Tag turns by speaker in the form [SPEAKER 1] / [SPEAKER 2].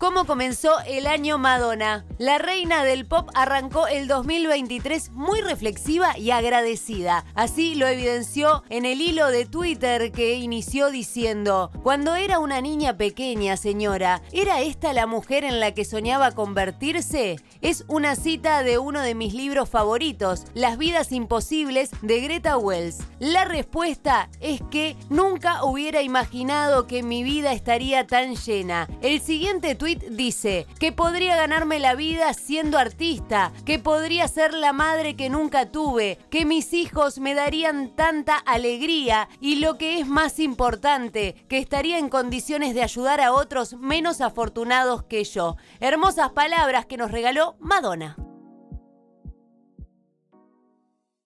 [SPEAKER 1] cómo comenzó el año Madonna. La reina del pop arrancó el 2023 muy reflexiva y agradecida. Así lo evidenció en el hilo de Twitter que inició diciendo, cuando era una niña pequeña, señora, ¿era esta la mujer en la que soñaba convertirse? Es una cita de uno de mis libros favoritos, Las vidas imposibles de Greta Wells. La respuesta es que nunca hubiera imaginado que mi vida estaría tan llena. El siguiente tweet dice que podría ganarme la vida siendo artista, que podría ser la madre que nunca tuve, que mis hijos me darían tanta alegría y lo que es más importante, que estaría en condiciones de ayudar a otros menos afortunados que yo. Hermosas palabras que nos regaló Madonna.